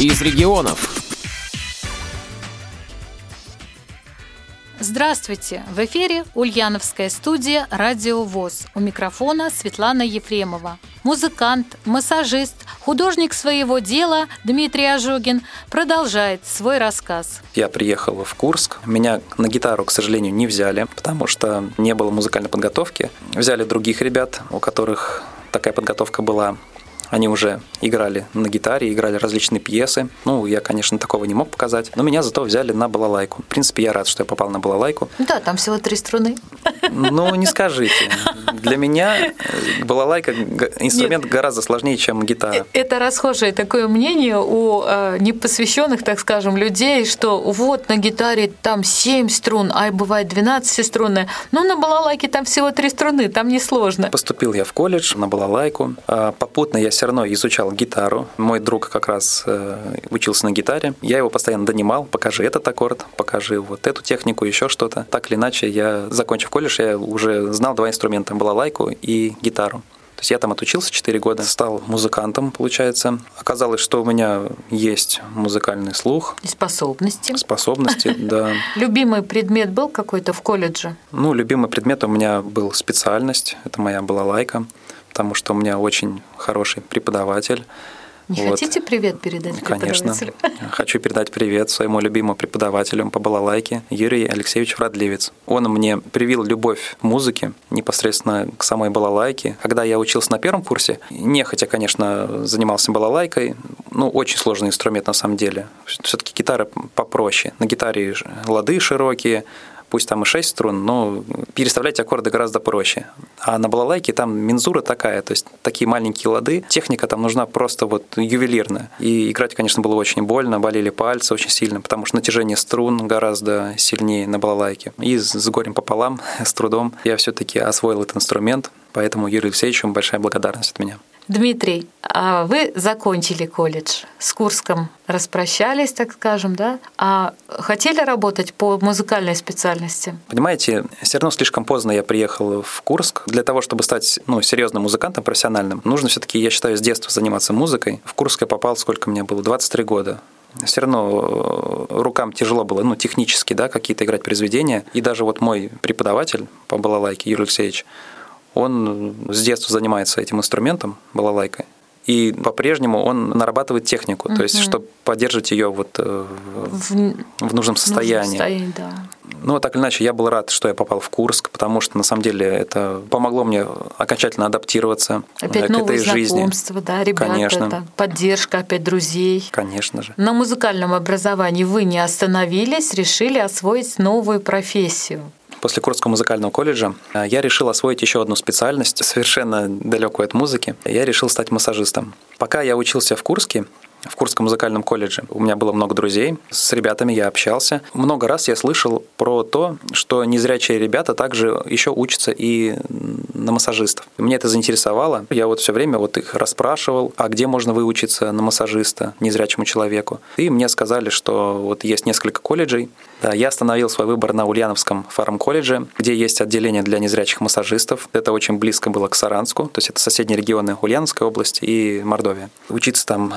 из регионов. Здравствуйте! В эфире Ульяновская студия «Радио ВОЗ». У микрофона Светлана Ефремова. Музыкант, массажист, художник своего дела Дмитрий Ожогин продолжает свой рассказ. Я приехал в Курск. Меня на гитару, к сожалению, не взяли, потому что не было музыкальной подготовки. Взяли других ребят, у которых такая подготовка была. Они уже играли на гитаре, играли различные пьесы. Ну, я, конечно, такого не мог показать, но меня зато взяли на балалайку. В принципе, я рад, что я попал на балалайку. Да, там всего три струны. Ну, не скажите. Для меня балалайка инструмент Нет, гораздо сложнее, чем гитара. Э, это расхожее такое мнение у э, непосвященных, так скажем, людей, что вот на гитаре там 7 струн, а бывает 12 струнная. Но на балалайке там всего три струны, там не сложно. Поступил я в колледж на балалайку. А попутно я все равно изучал гитару. Мой друг как раз э, учился на гитаре. Я его постоянно донимал, покажи этот аккорд, покажи вот эту технику, еще что-то. Так или иначе, я, закончив колледж, я уже знал два инструмента – балалайку и гитару. То есть я там отучился 4 года, стал музыкантом, получается. Оказалось, что у меня есть музыкальный слух. И способности. Способности, да. Любимый предмет был какой-то в колледже? Ну, любимый предмет у меня был специальность. Это моя была лайка потому что у меня очень хороший преподаватель. Не вот. хотите привет передать Конечно. Хочу передать привет своему любимому преподавателю по балалайке Юрию Алексеевичу Врадлевец. Он мне привил любовь к музыке непосредственно к самой балалайке. Когда я учился на первом курсе, нехотя, конечно, занимался балалайкой. Ну, очень сложный инструмент на самом деле. Все-таки гитара попроще. На гитаре лады широкие, пусть там и 6 струн, но переставлять аккорды гораздо проще. А на балалайке там мензура такая, то есть такие маленькие лады, техника там нужна просто вот ювелирная. И играть, конечно, было очень больно, болели пальцы очень сильно, потому что натяжение струн гораздо сильнее на балалайке. И с горем пополам, с трудом я все-таки освоил этот инструмент, поэтому Юрию Алексеевичу большая благодарность от меня. Дмитрий, а вы закончили колледж с Курском, распрощались, так скажем, да? А хотели работать по музыкальной специальности? Понимаете, все равно слишком поздно я приехал в Курск. Для того, чтобы стать ну, серьезным музыкантом, профессиональным, нужно все-таки, я считаю, с детства заниматься музыкой. В Курск я попал, сколько мне было? 23 года все равно э, рукам тяжело было, ну, технически, да, какие-то играть произведения. И даже вот мой преподаватель по балалайке, Юрий Алексеевич, он с детства занимается этим инструментом, балалайкой. И по-прежнему он нарабатывает технику, угу. то есть, чтобы поддерживать ее вот э, в, в нужном состоянии. состоянии да. Ну, так или иначе, я был рад, что я попал в Курск, потому что на самом деле это помогло мне окончательно адаптироваться опять к новые этой жизни. да, ребята, Конечно. Это поддержка опять друзей. Конечно же. На музыкальном образовании вы не остановились, решили освоить новую профессию. После Курского музыкального колледжа э, я решил освоить еще одну специальность, совершенно далекую от музыки. Я решил стать массажистом. Пока я учился в Курске, в Курском музыкальном колледже. У меня было много друзей, с ребятами я общался. Много раз я слышал про то, что незрячие ребята также еще учатся и на массажистов. Мне это заинтересовало. Я вот все время вот их расспрашивал, а где можно выучиться на массажиста незрячему человеку. И мне сказали, что вот есть несколько колледжей. Да, я остановил свой выбор на Ульяновском фармколледже, где есть отделение для незрячих массажистов. Это очень близко было к Саранску, то есть это соседние регионы Ульяновской области и Мордовия. Учиться там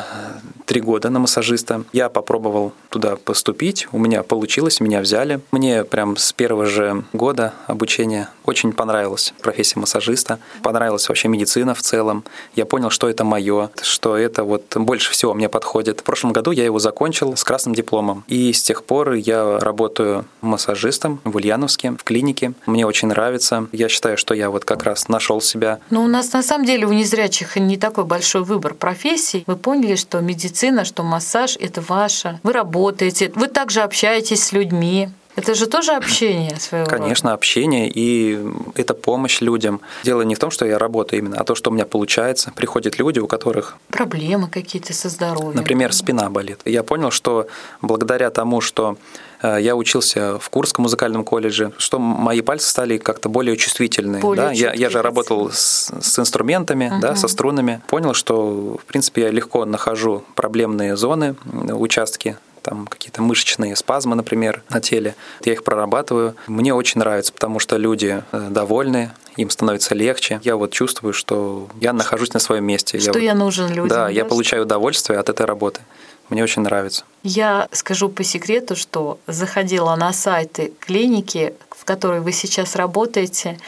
три года на массажиста. Я попробовал туда поступить, у меня получилось, меня взяли. Мне прям с первого же года обучения очень понравилась профессия массажиста, понравилась вообще медицина в целом. Я понял, что это мое, что это вот больше всего мне подходит. В прошлом году я его закончил с красным дипломом. И с тех пор я работаю массажистом в Ульяновске, в клинике. Мне очень нравится. Я считаю, что я вот как раз нашел себя. Но у нас на самом деле у незрячих не такой большой выбор профессий. Вы поняли, что медицина, что массаж – это ваше. Вы работаете, вы также общаетесь с людьми. Это же тоже общение своего Конечно, рода. общение, и это помощь людям. Дело не в том, что я работаю именно, а то, что у меня получается. Приходят люди, у которых... Проблемы какие-то со здоровьем. Например, спина болит. Я понял, что благодаря тому, что э, я учился в Курском музыкальном колледже, что мои пальцы стали как-то более чувствительные. Более да? я, я же работал с, с инструментами, угу. да, со струнами. Понял, что, в принципе, я легко нахожу проблемные зоны, участки там какие-то мышечные спазмы, например, на теле. Я их прорабатываю. Мне очень нравится, потому что люди э, довольны, им становится легче. Я вот чувствую, что я нахожусь на своем месте. Что я, я нужен людям. Да, да, я получаю удовольствие от этой работы. Мне очень нравится. Я скажу по секрету, что заходила на сайты клиники, в которой вы сейчас работаете,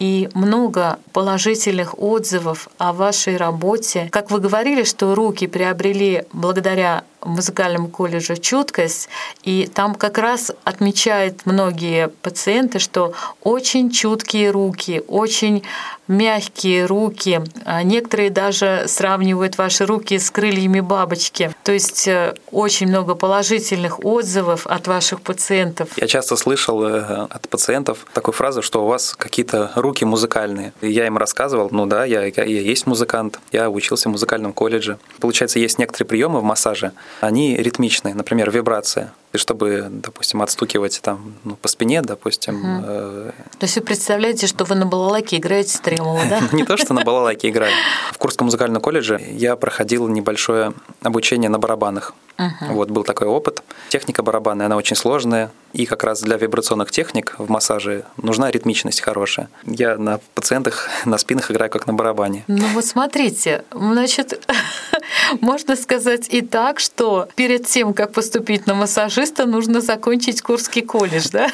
и много положительных отзывов о вашей работе. Как вы говорили, что руки приобрели благодаря музыкальному колледжу чуткость, и там как раз отмечают многие пациенты, что очень чуткие руки, очень мягкие руки. А некоторые даже сравнивают ваши руки с крыльями бабочки. То есть э, очень много положительных отзывов от ваших пациентов. Я часто слышал э, от пациентов такую фразу, что у вас какие-то руки музыкальные. Я им рассказывал, ну да, я, я, я есть музыкант, я учился в музыкальном колледже. Получается, есть некоторые приемы в массаже, они ритмичные, например, вибрация. И чтобы, допустим, отстукивать там ну, по спине, допустим. Угу. Э... То есть вы представляете, что вы на балалайке играете стремово, да? Не то, что на балалайке играю. В Курском музыкальном колледже я проходил небольшое обучение на барабанах. Вот был такой опыт. Техника барабанная, она очень сложная. И как раз для вибрационных техник в массаже нужна ритмичность хорошая. Я на пациентах на спинах играю как на барабане. Ну вот смотрите, значит, можно сказать и так, что перед тем, как поступить на массажиста, нужно закончить Курский колледж, да?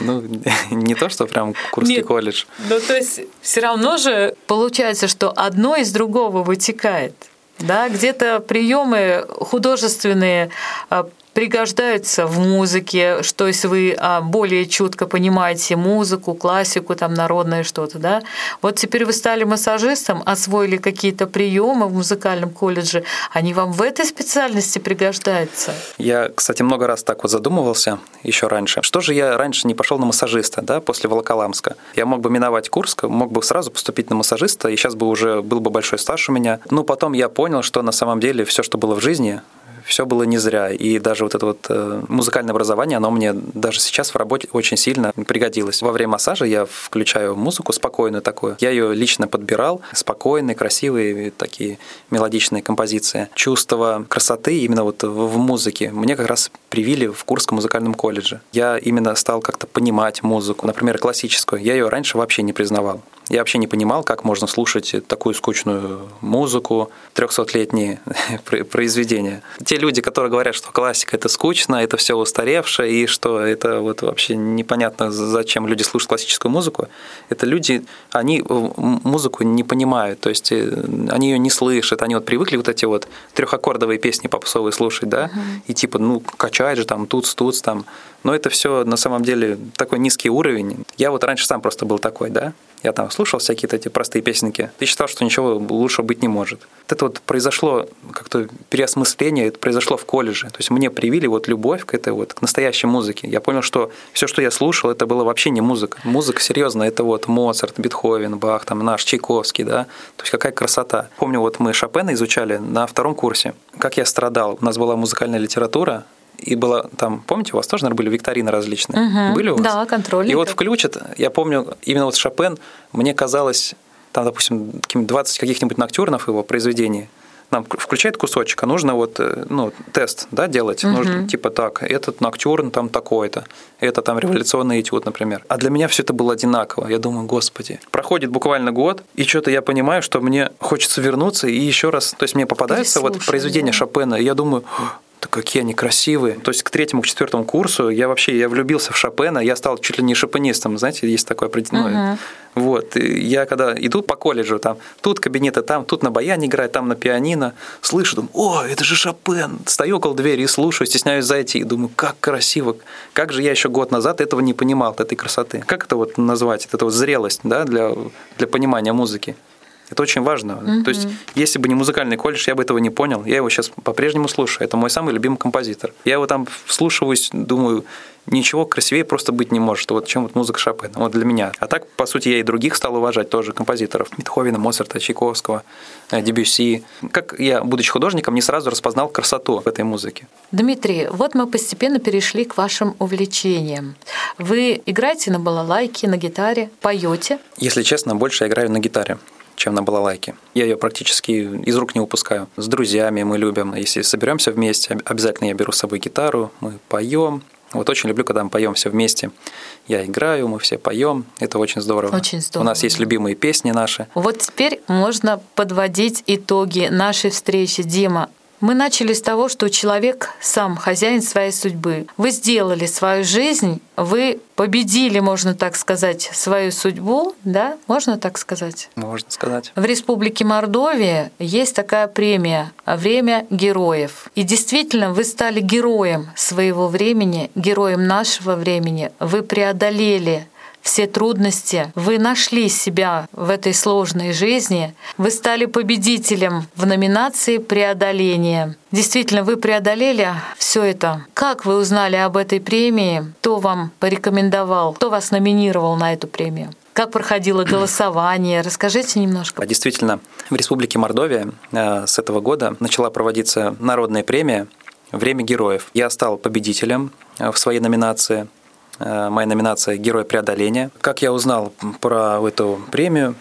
Ну, не то, что прям Курский Нет, колледж. Ну, то есть все равно же получается, что одно из другого вытекает. Да, где-то приемы художественные а, пригождаются в музыке, что если вы а, более чутко понимаете музыку, классику, там народное что-то, да. Вот теперь вы стали массажистом, освоили какие-то приемы в музыкальном колледже, они вам в этой специальности пригождаются? Я, кстати, много раз так вот задумывался еще раньше. Что же я раньше не пошел на массажиста, да, после Волоколамска? Я мог бы миновать Курск, мог бы сразу поступить на массажиста, и сейчас бы уже был бы большой стаж у меня. Ну, потом я понял, что на самом деле все, что было в жизни, все было не зря. И даже вот это вот э, музыкальное образование, оно мне даже сейчас в работе очень сильно пригодилось. Во время массажа я включаю музыку спокойную такую. Я ее лично подбирал. Спокойные, красивые такие мелодичные композиции. Чувство красоты именно вот в музыке мне как раз привили в Курском музыкальном колледже. Я именно стал как-то понимать музыку, например, классическую. Я ее раньше вообще не признавал. Я вообще не понимал, как можно слушать такую скучную музыку, 300-летние произведения. Те люди, которые говорят, что классика это скучно, это все устаревшее, и что это вот вообще непонятно, зачем люди слушают классическую музыку, это люди, они музыку не понимают, то есть э, они ее не слышат, они вот привыкли вот эти вот трехаккордовые песни попсовые слушать, да, uh-huh. и типа, ну, качает же там, тут, тут, там, но это все на самом деле такой низкий уровень. Я вот раньше сам просто был такой, да, я там слушал всякие эти простые песенки. Ты считал, что ничего лучше быть не может. Это вот произошло как-то переосмысление, это произошло в колледже. То есть мне привили вот любовь к этой вот, к настоящей музыке. Я понял, что все, что я слушал, это было вообще не музыка. Музыка, серьезно, это вот Моцарт, Бетховен, Бах, там наш, Чайковский, да. То есть какая красота. Помню, вот мы Шопена изучали на втором курсе. Как я страдал. У нас была музыкальная литература, и было там, помните, у вас тоже, наверное, были викторины различные? Угу. Были у вас? Да, контроль. И вот включат, я помню, именно вот Шопен, мне казалось, там, допустим, 20 каких-нибудь ноктюрнов его произведений, нам включает кусочек, а нужно вот, э, ну, тест, да, делать. Угу. Нужно, типа так, этот ноктюрн там такой-то, это там революционный этюд, например. А для меня все это было одинаково. Я думаю, господи. Проходит буквально год, и что-то я понимаю, что мне хочется вернуться и еще раз, то есть мне попадается вот произведение да. Шопена, и я думаю, да какие они красивые. То есть к третьему, к четвертому курсу я вообще я влюбился в Шопена, я стал чуть ли не шопенистом, знаете, есть такое определенное. Uh-huh. Вот. И я когда иду по колледжу, там, тут кабинеты, там, тут на баяне играет, там на пианино, слышу, думаю, о, это же Шопен. Стою около двери и слушаю, стесняюсь зайти, думаю, как красиво. Как же я еще год назад этого не понимал, этой красоты. Как это вот назвать? Это вот зрелость, да, для, для понимания музыки. Это очень важно. Угу. То есть, если бы не музыкальный колледж, я бы этого не понял. Я его сейчас по-прежнему слушаю. Это мой самый любимый композитор. Я его там вслушиваюсь, думаю, ничего красивее просто быть не может, вот чем вот музыка Шопена, вот для меня. А так, по сути, я и других стал уважать тоже композиторов. Бетховена, Моцарта, Чайковского, э, Дебюсси. Как я, будучи художником, не сразу распознал красоту в этой музыке. Дмитрий, вот мы постепенно перешли к вашим увлечениям. Вы играете на балалайке, на гитаре, поете? Если честно, больше я играю на гитаре чем на балалайке. Я ее практически из рук не выпускаю. С друзьями мы любим. Если соберемся вместе, обязательно я беру с собой гитару, мы поем. Вот очень люблю, когда мы поем все вместе. Я играю, мы все поем. Это очень здорово. Очень здорово. У нас есть любимые песни наши. Вот теперь можно подводить итоги нашей встречи. Дима, Мы начали с того, что человек сам хозяин своей судьбы. Вы сделали свою жизнь, вы победили, можно так сказать, свою судьбу, да? Можно так сказать? Можно сказать. В Республике Мордовия есть такая премия «Время героев». И действительно, вы стали героем своего времени, героем нашего времени. Вы преодолели все трудности, вы нашли себя в этой сложной жизни, вы стали победителем в номинации преодоления. Действительно, вы преодолели все это. Как вы узнали об этой премии? Кто вам порекомендовал? Кто вас номинировал на эту премию? Как проходило голосование? Расскажите немножко. Действительно, в Республике Мордовия э, с этого года начала проводиться народная премия «Время героев». Я стал победителем э, в своей номинации. Э, моя номинация «Герой преодоления». Как я узнал про эту премию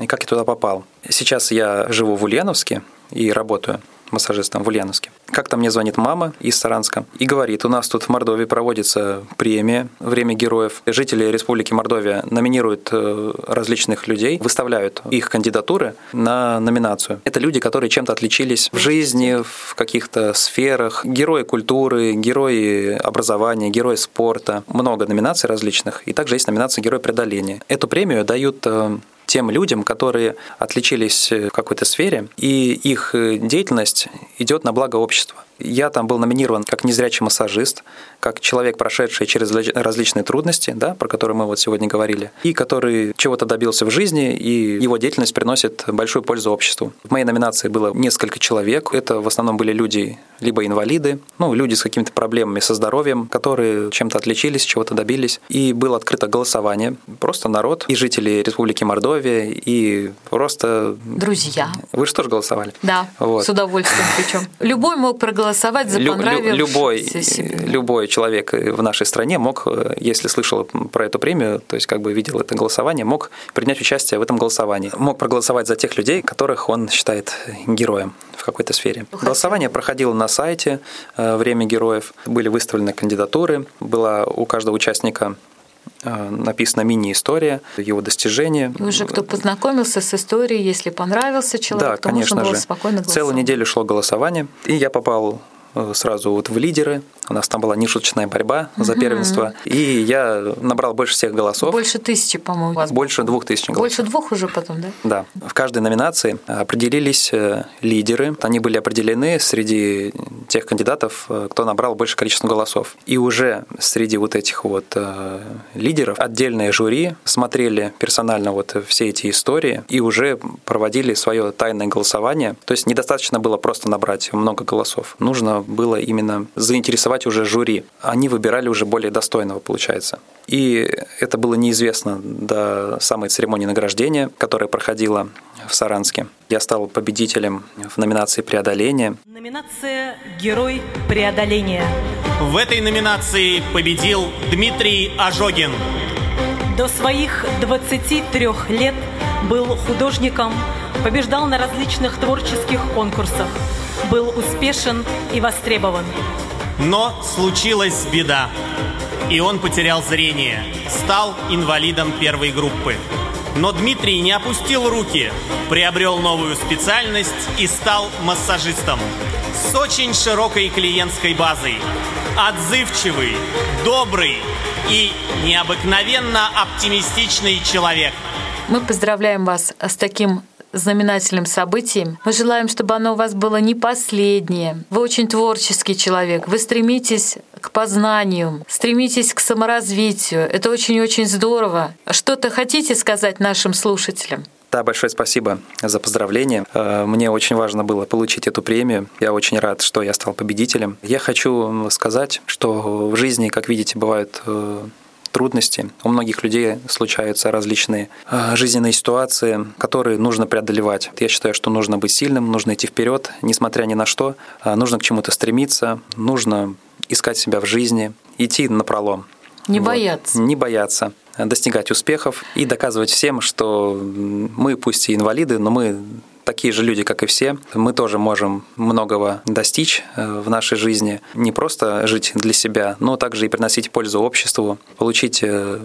и как я туда попал? Сейчас я живу в Ульяновске и работаю массажистом в Ульяновске. Как-то мне звонит мама из Саранска и говорит, у нас тут в Мордовии проводится премия «Время героев». Жители Республики Мордовия номинируют э, различных людей, выставляют их кандидатуры на номинацию. Это люди, которые чем-то отличились в жизни, в каких-то сферах. Герои культуры, герои образования, герои спорта. Много номинаций различных. И также есть номинация «Герой преодоления». Эту премию дают э, тем людям, которые отличились в какой-то сфере, и их деятельность идет на благо общества. Я там был номинирован как незрячий массажист, как человек, прошедший через различные трудности, да, про которые мы вот сегодня говорили, и который чего-то добился в жизни, и его деятельность приносит большую пользу обществу. В моей номинации было несколько человек. Это в основном были люди, либо инвалиды, ну, люди с какими-то проблемами со здоровьем, которые чем-то отличились, чего-то добились. И было открыто голосование. Просто народ и жители Республики Мордовия, и просто... Друзья. Вы же тоже голосовали? Да, вот. с удовольствием причем. Любой мог проголосовать проголосовать за понравившийся любой, себе. любой человек в нашей стране мог, если слышал про эту премию, то есть как бы видел это голосование, мог принять участие в этом голосовании. Мог проголосовать за тех людей, которых он считает героем в какой-то сфере. Хотел. Голосование проходило на сайте э, «Время героев». Были выставлены кандидатуры. Была у каждого участника написана мини-история, его достижения. И уже кто познакомился с историей, если понравился человек, да, то конечно можно было же. спокойно голосовать. Целую неделю шло голосование, и я попал э, сразу вот в лидеры. У нас там была нешуточная борьба за угу. первенство. И я набрал больше всех голосов. Больше тысячи, по-моему. Больше двух тысяч голосов. Больше двух уже потом, да? Да. В каждой номинации определились э, лидеры. Они были определены среди тех кандидатов, э, кто набрал большее количество голосов. И уже среди вот этих вот э, лидеров отдельные жюри смотрели персонально вот все эти истории и уже проводили свое тайное голосование. То есть недостаточно было просто набрать много голосов. Нужно было именно заинтересовать голосовать уже жюри. Они выбирали уже более достойного, получается. И это было неизвестно до самой церемонии награждения, которая проходила в Саранске. Я стал победителем в номинации «Преодоление». Номинация «Герой преодоления». В этой номинации победил Дмитрий Ожогин. До своих 23 лет был художником, побеждал на различных творческих конкурсах, был успешен и востребован. Но случилась беда, и он потерял зрение, стал инвалидом первой группы. Но Дмитрий не опустил руки, приобрел новую специальность и стал массажистом с очень широкой клиентской базой. Отзывчивый, добрый и необыкновенно оптимистичный человек. Мы поздравляем вас с таким знаменательным событием. Мы желаем, чтобы оно у вас было не последнее. Вы очень творческий человек. Вы стремитесь к познанию, стремитесь к саморазвитию. Это очень-очень здорово. Что-то хотите сказать нашим слушателям? Да, большое спасибо за поздравление. Э, мне очень важно было получить эту премию. Я очень рад, что я стал победителем. Я хочу сказать, что в жизни, как видите, бывают э, трудности. У многих людей случаются различные а, жизненные ситуации, которые нужно преодолевать. Я считаю, что нужно быть сильным, нужно идти вперед, несмотря ни на что. А, нужно к чему-то стремиться, нужно искать себя в жизни, идти на пролом. Не вот. бояться. Не бояться достигать успехов и доказывать всем, что мы пусть и инвалиды, но мы такие же люди, как и все. Мы тоже можем многого достичь э, в нашей жизни. Не просто жить для себя, но также и приносить пользу обществу, получить э,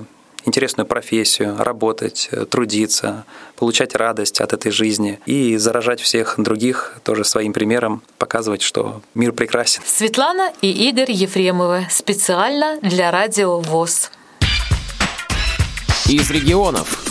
интересную профессию, работать, трудиться, получать радость от этой жизни и заражать всех других тоже своим примером, показывать, что мир прекрасен. Светлана и Игорь Ефремовы специально для Радио ВОЗ. Из регионов.